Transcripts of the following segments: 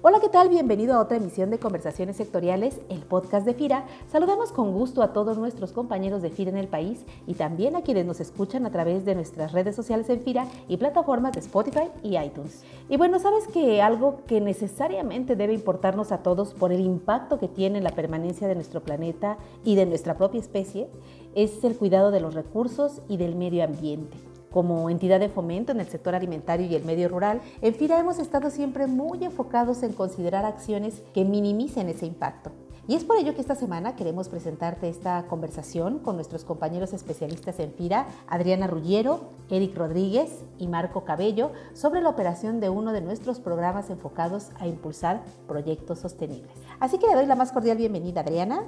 Hola, ¿qué tal? Bienvenido a otra emisión de Conversaciones Sectoriales, el podcast de FIRA. Saludamos con gusto a todos nuestros compañeros de FIRA en el país y también a quienes nos escuchan a través de nuestras redes sociales en FIRA y plataformas de Spotify y iTunes. Y bueno, sabes que algo que necesariamente debe importarnos a todos por el impacto que tiene la permanencia de nuestro planeta y de nuestra propia especie es el cuidado de los recursos y del medio ambiente. Como entidad de fomento en el sector alimentario y el medio rural, en FIRA hemos estado siempre muy enfocados en considerar acciones que minimicen ese impacto. Y es por ello que esta semana queremos presentarte esta conversación con nuestros compañeros especialistas en FIRA, Adriana Ruggiero, Eric Rodríguez y Marco Cabello, sobre la operación de uno de nuestros programas enfocados a impulsar proyectos sostenibles. Así que le doy la más cordial bienvenida, Adriana.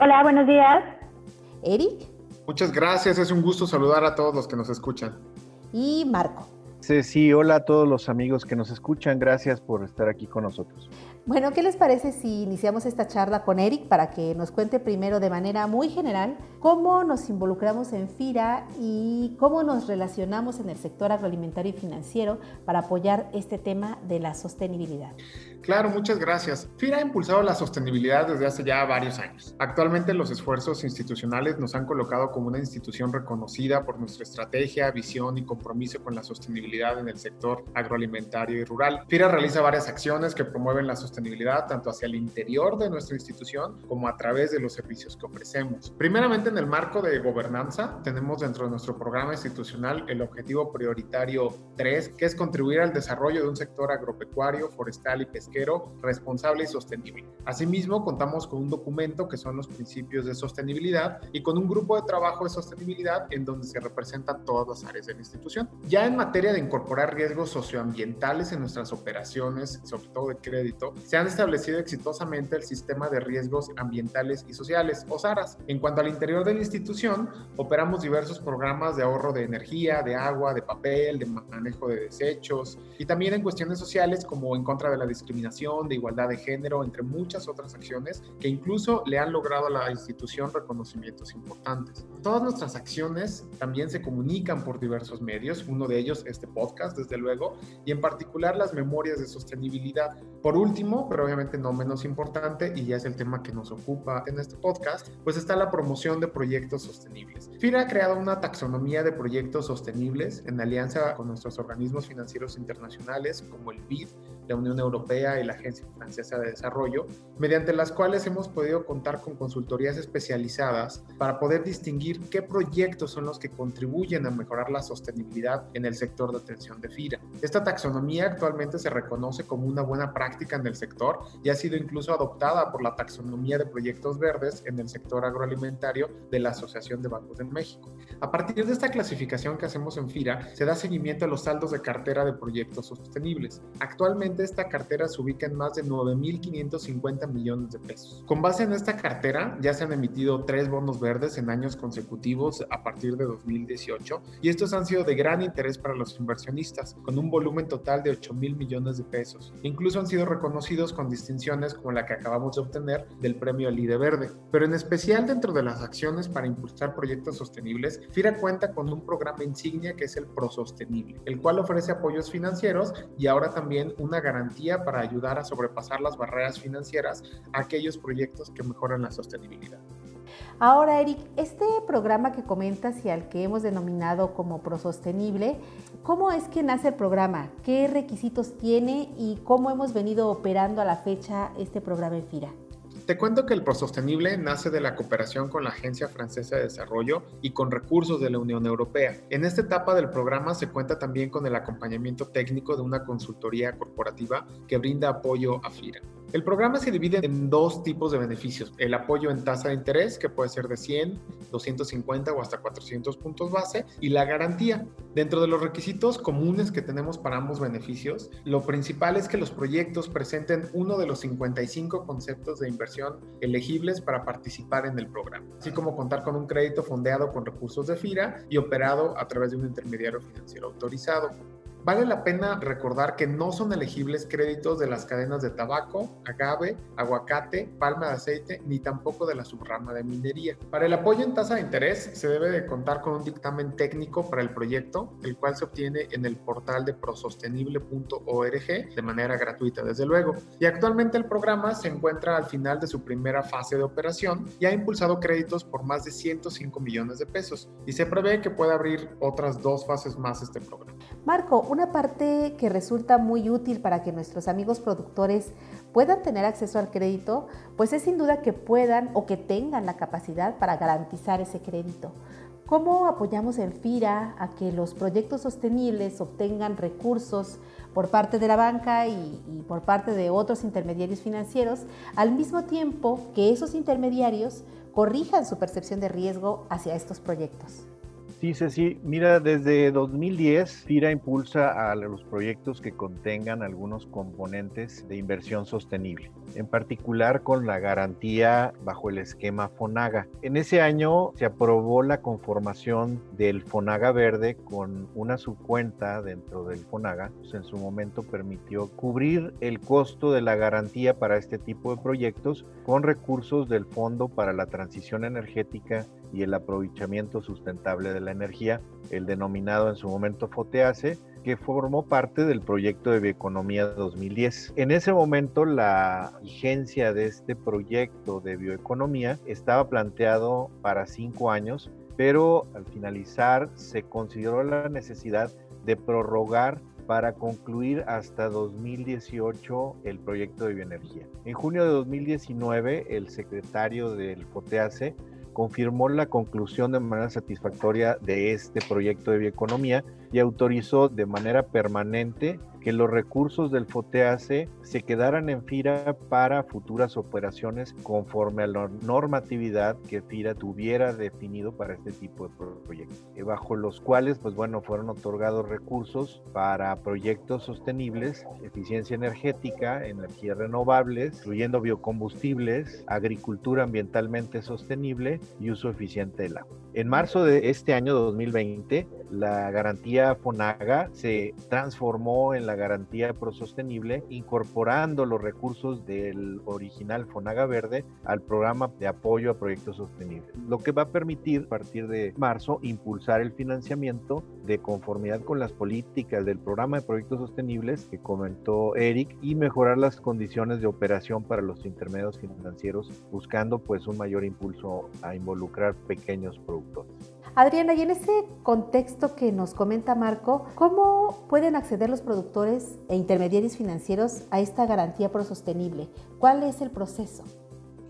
Hola, buenos días. Eric. Muchas gracias, es un gusto saludar a todos los que nos escuchan. Y Marco. Sí, sí, hola a todos los amigos que nos escuchan, gracias por estar aquí con nosotros. Bueno, ¿qué les parece si iniciamos esta charla con Eric para que nos cuente primero de manera muy general cómo nos involucramos en FIRA y cómo nos relacionamos en el sector agroalimentario y financiero para apoyar este tema de la sostenibilidad? Claro, muchas gracias. FIRA ha impulsado la sostenibilidad desde hace ya varios años. Actualmente los esfuerzos institucionales nos han colocado como una institución reconocida por nuestra estrategia, visión y compromiso con la sostenibilidad en el sector agroalimentario y rural. FIRA realiza varias acciones que promueven la sostenibilidad tanto hacia el interior de nuestra institución como a través de los servicios que ofrecemos. Primeramente, en el marco de gobernanza, tenemos dentro de nuestro programa institucional el objetivo prioritario 3, que es contribuir al desarrollo de un sector agropecuario, forestal y pesquero responsable y sostenible. Asimismo, contamos con un documento que son los principios de sostenibilidad y con un grupo de trabajo de sostenibilidad en donde se representan todas las áreas de la institución. Ya en materia de incorporar riesgos socioambientales en nuestras operaciones, sobre todo de crédito, se han establecido exitosamente el sistema de riesgos ambientales y sociales, o SARAS. En cuanto al interior de la institución, operamos diversos programas de ahorro de energía, de agua, de papel, de manejo de desechos y también en cuestiones sociales como en contra de la discriminación de igualdad de género, entre muchas otras acciones que incluso le han logrado a la institución reconocimientos importantes. Todas nuestras acciones también se comunican por diversos medios, uno de ellos este podcast, desde luego, y en particular las memorias de sostenibilidad. Por último, pero obviamente no menos importante, y ya es el tema que nos ocupa en este podcast, pues está la promoción de proyectos sostenibles. FIRA ha creado una taxonomía de proyectos sostenibles en alianza con nuestros organismos financieros internacionales como el BID, la Unión Europea y la Agencia Francesa de Desarrollo, mediante las cuales hemos podido contar con consultorías especializadas para poder distinguir qué proyectos son los que contribuyen a mejorar la sostenibilidad en el sector de atención de FIRA. Esta taxonomía actualmente se reconoce como una buena práctica en el sector y ha sido incluso adoptada por la taxonomía de proyectos verdes en el sector agroalimentario de la Asociación de Bancos de México. A partir de esta clasificación que hacemos en FIRA, se da seguimiento a los saldos de cartera de proyectos sostenibles. Actualmente esta cartera se ubica en más de 9.550 millones de pesos. Con base en esta cartera ya se han emitido tres bonos verdes en años consecutivos a partir de 2018 y estos han sido de gran interés para los inversionistas, con un volumen total de 8 mil millones de pesos. Incluso han sido reconocidos con distinciones como la que acabamos de obtener del premio Lide Verde. Pero en especial dentro de las acciones para impulsar proyectos sostenibles, FIRA cuenta con un programa insignia que es el ProSostenible, el cual ofrece apoyos financieros y ahora también una garantía para ayudar a sobrepasar las barreras financieras a aquellos proyectos que mejoran la sostenibilidad. Ahora, Eric, este programa que comentas y al que hemos denominado como ProSostenible, ¿cómo es que nace el programa? ¿Qué requisitos tiene y cómo hemos venido operando a la fecha este programa en FIRA? Te cuento que el ProSostenible nace de la cooperación con la Agencia Francesa de Desarrollo y con recursos de la Unión Europea. En esta etapa del programa se cuenta también con el acompañamiento técnico de una consultoría corporativa que brinda apoyo a FIRA. El programa se divide en dos tipos de beneficios. El apoyo en tasa de interés, que puede ser de 100, 250 o hasta 400 puntos base, y la garantía. Dentro de los requisitos comunes que tenemos para ambos beneficios, lo principal es que los proyectos presenten uno de los 55 conceptos de inversión elegibles para participar en el programa, así como contar con un crédito fondeado con recursos de FIRA y operado a través de un intermediario financiero autorizado. Vale la pena recordar que no son elegibles créditos de las cadenas de tabaco, agave, aguacate, palma de aceite, ni tampoco de la subrama de minería. Para el apoyo en tasa de interés se debe de contar con un dictamen técnico para el proyecto, el cual se obtiene en el portal de prosostenible.org de manera gratuita, desde luego. Y actualmente el programa se encuentra al final de su primera fase de operación y ha impulsado créditos por más de 105 millones de pesos y se prevé que pueda abrir otras dos fases más este programa. Marco, una parte que resulta muy útil para que nuestros amigos productores puedan tener acceso al crédito, pues es sin duda que puedan o que tengan la capacidad para garantizar ese crédito. ¿Cómo apoyamos en FIRA a que los proyectos sostenibles obtengan recursos por parte de la banca y, y, por parte de otros intermediarios financieros, al mismo tiempo que esos intermediarios corrijan su percepción de riesgo hacia estos proyectos? Sí, sí. Mira, desde 2010, FIRA impulsa a los proyectos que contengan algunos componentes de inversión sostenible, en particular con la garantía bajo el esquema FONAGA. En ese año se aprobó la conformación del FONAGA Verde con una subcuenta dentro del FONAGA. Pues en su momento permitió cubrir el costo de la garantía para este tipo de proyectos con recursos del Fondo para la Transición Energética y el aprovechamiento sustentable de la energía, el denominado en su momento FOTEACE, que formó parte del proyecto de Bioeconomía 2010. En ese momento la vigencia de este proyecto de bioeconomía estaba planteado para cinco años, pero al finalizar se consideró la necesidad de prorrogar para concluir hasta 2018 el proyecto de bioenergía. En junio de 2019, el secretario del FOTEACE confirmó la conclusión de manera satisfactoria de este proyecto de bioeconomía y autorizó de manera permanente que los recursos del FOTEACE se quedaran en FIRA para futuras operaciones conforme a la normatividad que FIRA tuviera definido para este tipo de proyectos, eh, bajo los cuales, pues bueno, fueron otorgados recursos para proyectos sostenibles, eficiencia energética, energías renovables, incluyendo biocombustibles, agricultura ambientalmente sostenible y uso eficiente del agua. En marzo de este año 2020, la garantía FONAGA se transformó en la garantía prosostenible, incorporando los recursos del original FONAGA Verde al programa de apoyo a proyectos sostenibles, lo que va a permitir a partir de marzo impulsar el financiamiento de conformidad con las políticas del programa de proyectos sostenibles que comentó Eric y mejorar las condiciones de operación para los intermedios financieros, buscando pues un mayor impulso a involucrar pequeños productores. Adriana, y en ese contexto que nos comenta Marco, ¿cómo pueden acceder los productores e intermediarios financieros a esta garantía prosostenible? ¿Cuál es el proceso?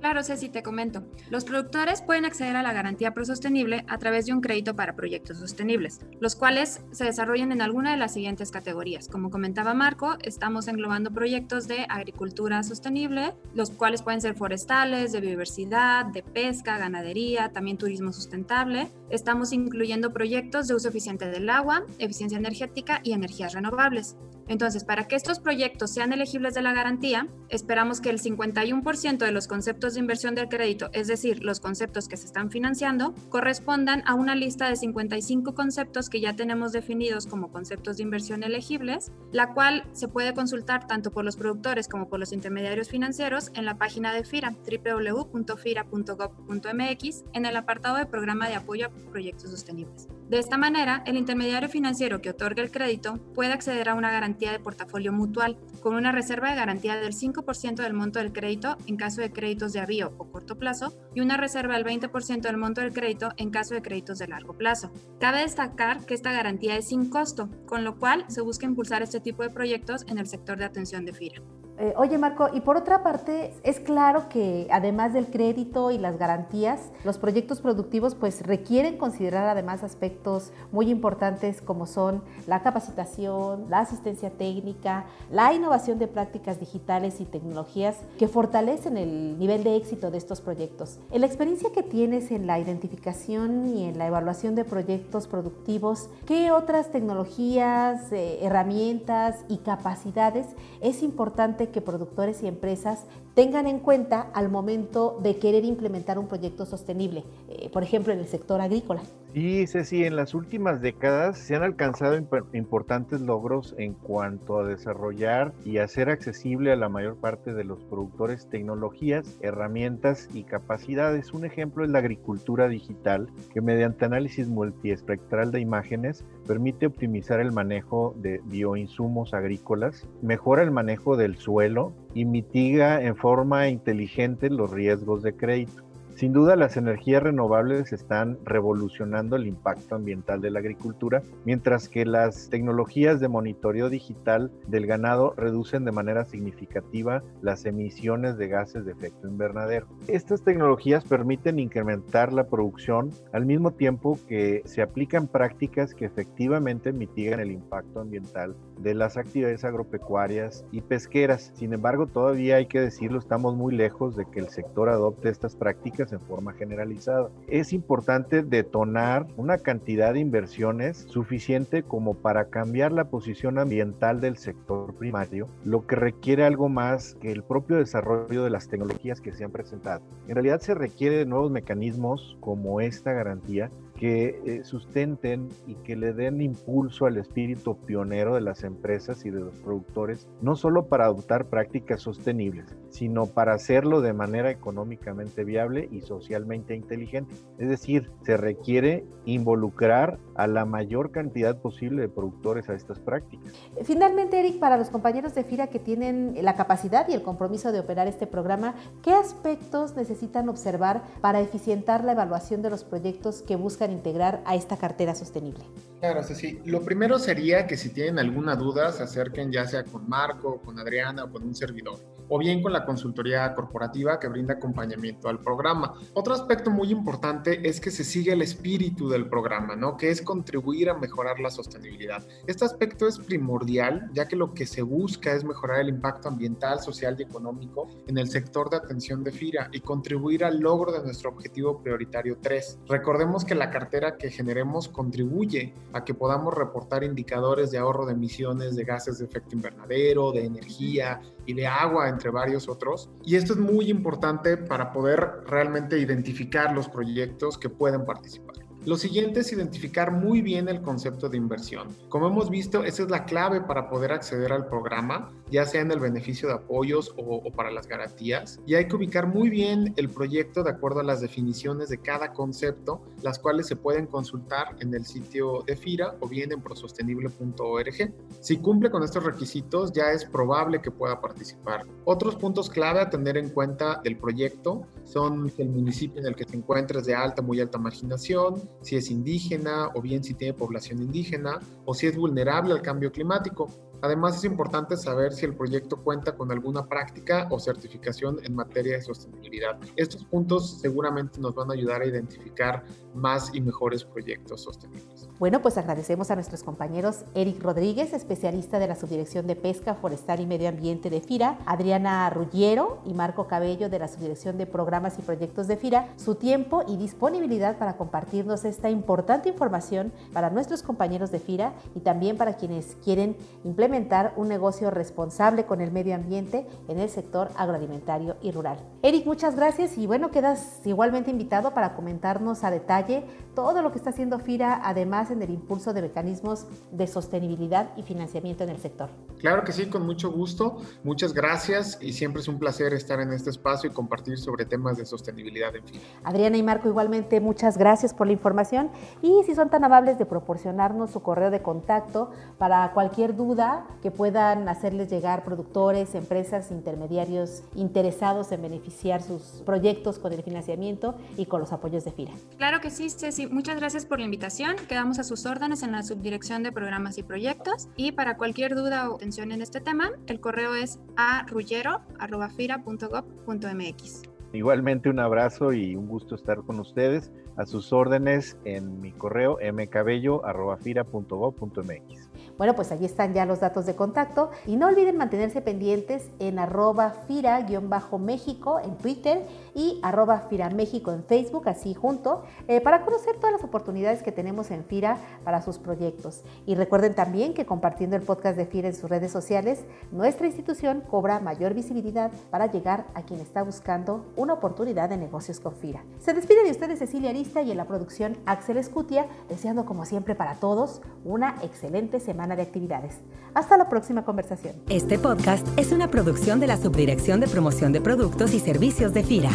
Claro, Ceci, te comento. Los productores pueden acceder a la garantía prosostenible a través de un crédito para proyectos sostenibles, los cuales se desarrollan en alguna de las siguientes categorías. Como comentaba Marco, estamos englobando proyectos de agricultura sostenible, los cuales pueden ser forestales, de biodiversidad, de pesca, ganadería, también turismo sustentable. Estamos incluyendo proyectos de uso eficiente del agua, eficiencia energética y energías renovables. Entonces, para que estos proyectos sean elegibles de la garantía, esperamos que el 51% de los conceptos de inversión del crédito, es decir, los conceptos que se están financiando, correspondan a una lista de 55 conceptos que ya tenemos definidos como conceptos de inversión elegibles, la cual se puede consultar tanto por los productores como por los intermediarios financieros en la página de FIRA, www.fira.gov.mx, en el apartado de programa de apoyo a proyectos sostenibles. De esta manera, el intermediario financiero que otorga el crédito puede acceder a una garantía de portafolio mutual con una reserva de garantía del 5% del monto del crédito en caso de créditos de avío o corto plazo y una reserva del 20% del monto del crédito en caso de créditos de largo plazo. Cabe destacar que esta garantía es sin costo, con lo cual se busca impulsar este tipo de proyectos en el sector de atención de FIRA. Eh, oye Marco, y por otra parte, es claro que además del crédito y las garantías, los proyectos productivos pues requieren considerar además aspectos muy importantes como son la capacitación, la asistencia técnica, la innovación de prácticas digitales y tecnologías que fortalecen el nivel de éxito de estos proyectos. En la experiencia que tienes en la identificación y en la evaluación de proyectos productivos, ¿qué otras tecnologías, eh, herramientas y capacidades es importante que productores y empresas tengan en cuenta al momento de querer implementar un proyecto sostenible, eh, por ejemplo, en el sector agrícola? Sí, Ceci, en las últimas décadas se han alcanzado importantes logros en cuanto a desarrollar y hacer accesible a la mayor parte de los productores tecnologías, herramientas y capacidades. Un ejemplo es la agricultura digital, que mediante análisis multiespectral de imágenes permite optimizar el manejo de bioinsumos agrícolas, mejora el manejo del suelo y mitiga en forma inteligente los riesgos de crédito. Sin duda, las energías renovables están revolucionando el impacto ambiental de la agricultura, mientras que las tecnologías de monitoreo digital del ganado reducen de manera significativa las emisiones de gases de efecto invernadero. Estas tecnologías permiten incrementar la producción al mismo tiempo que se aplican prácticas que efectivamente mitigan el impacto ambiental de las actividades agropecuarias y pesqueras. Sin embargo, todavía hay que decirlo, estamos muy lejos de que el sector adopte estas prácticas en forma generalizada. Es importante detonar una cantidad de inversiones suficiente como para cambiar la posición ambiental del sector primario, lo que requiere algo más que el propio desarrollo de las tecnologías que se han presentado. En realidad se requiere de nuevos mecanismos como esta garantía que eh, sustenten y que le den impulso al espíritu pionero de las empresas y de los productores, no solo para adoptar prácticas sostenibles, sino para hacerlo de manera económicamente viable y socialmente inteligente. Es decir, se requiere involucrar a la mayor cantidad posible de productores a estas prácticas. Finalmente, Eric, para los compañeros de FIRA que tienen la capacidad y el compromiso de operar este programa, ¿qué aspectos necesitan observar para eficientar la evaluación de los proyectos que buscan integrar a esta cartera sostenible? Claro, sí. Lo primero sería que si tienen alguna duda se acerquen ya sea con Marco, con Adriana o con un servidor, o bien con la consultoría corporativa que brinda acompañamiento al programa. Otro aspecto muy importante es que se sigue el espíritu del programa, ¿no? Que es contribuir a mejorar la sostenibilidad. Este aspecto es primordial, ya que lo que se busca es mejorar el impacto ambiental, social y económico en el sector de atención de FIRA y contribuir al logro de nuestro objetivo prioritario 3. Recordemos que la cartera que generemos contribuye a que podamos reportar indicadores de ahorro de emisiones de gases de efecto invernadero, de energía y de agua, entre varios otros. Y esto es muy importante para poder realmente identificar los proyectos que pueden participar. Lo siguiente es identificar muy bien el concepto de inversión. Como hemos visto, esa es la clave para poder acceder al programa, ya sea en el beneficio de apoyos o, para las garantías. Y hay que ubicar muy bien el proyecto de acuerdo a las definiciones de cada concepto, las cuales se pueden consultar en el sitio de FIRA o bien en prosostenible.org. Si cumple con estos requisitos, ya es probable que pueda participar. Otros puntos clave a tener en cuenta del proyecto son el municipio en el que se encuentra es de alta, muy alta marginación, si es indígena o bien si tiene población indígena o si es vulnerable al cambio climático. Además, es importante saber si el proyecto cuenta con alguna práctica o certificación en materia de sostenibilidad. Estos puntos seguramente nos van a ayudar a identificar más y mejores proyectos sostenibles. Bueno, pues agradecemos a nuestros compañeros Eric Rodríguez, especialista de la Subdirección de Pesca, Forestal y Medio Ambiente de FIRA, Adriana Ruggiero y Marco Cabello de la Subdirección de Programas y Proyectos de FIRA, su tiempo y disponibilidad para compartirnos esta importante información para nuestros compañeros de FIRA y también para quienes quieren implementar un negocio responsable con el medio ambiente en el sector agroalimentario y rural. Eric, muchas gracias y bueno, quedas igualmente invitado para comentarnos a detalle todo lo que está haciendo FIRA, además en el impulso de mecanismos de sostenibilidad y financiamiento en el sector. Claro que sí, con mucho gusto. Muchas gracias y siempre es un placer estar en este espacio y compartir sobre temas de sostenibilidad en FIRA. Adriana y Marco, igualmente muchas gracias por la información y si son tan amables de proporcionarnos su correo de contacto para cualquier duda que puedan hacerles llegar productores, empresas, intermediarios interesados en beneficiar sus proyectos con el financiamiento y con los apoyos de FIRA. Claro que sí, Ceci. Muchas gracias por la invitación. Quedamos a sus órdenes en la Subdirección de Programas y Proyectos. Y para cualquier duda o en este tema, el correo es arrullero.fira.gov.mx. Igualmente un abrazo y un gusto estar con ustedes. A sus órdenes en mi correo mcabello.fira.gov.mx. Bueno, pues allí están ya los datos de contacto y no olviden mantenerse pendientes en arroba fira-méxico en Twitter y arroba firaméxico en Facebook, así junto, eh, para conocer todas las oportunidades que tenemos en FIRA para sus proyectos. Y recuerden también que compartiendo el podcast de FIRA en sus redes sociales, nuestra institución cobra mayor visibilidad para llegar a quien está buscando una oportunidad de negocios con FIRA. Se despide de ustedes Cecilia Arista y en la producción Axel Escutia, deseando como siempre para todos una excelente semana de actividades. Hasta la próxima conversación. Este podcast es una producción de la Subdirección de Promoción de Productos y Servicios de FIRA.